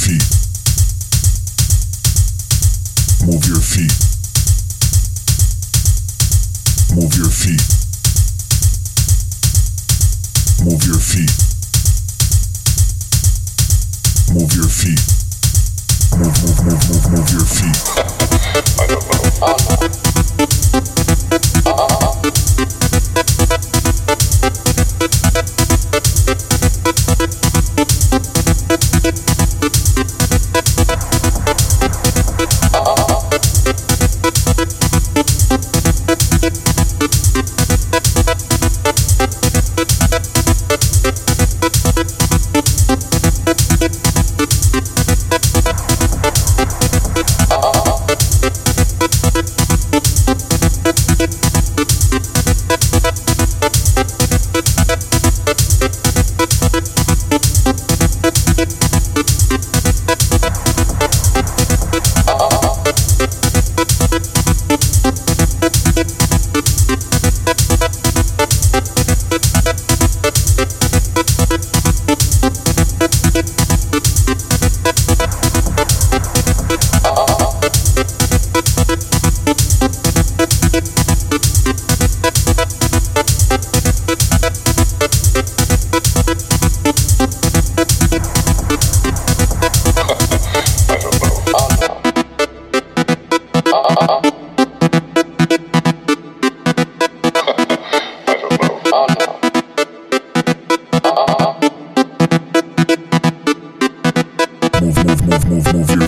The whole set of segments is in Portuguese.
feet. Move your feet. Move your feet. Move your feet. Move your feet. Move, move, move, move, move your feet.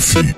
Move,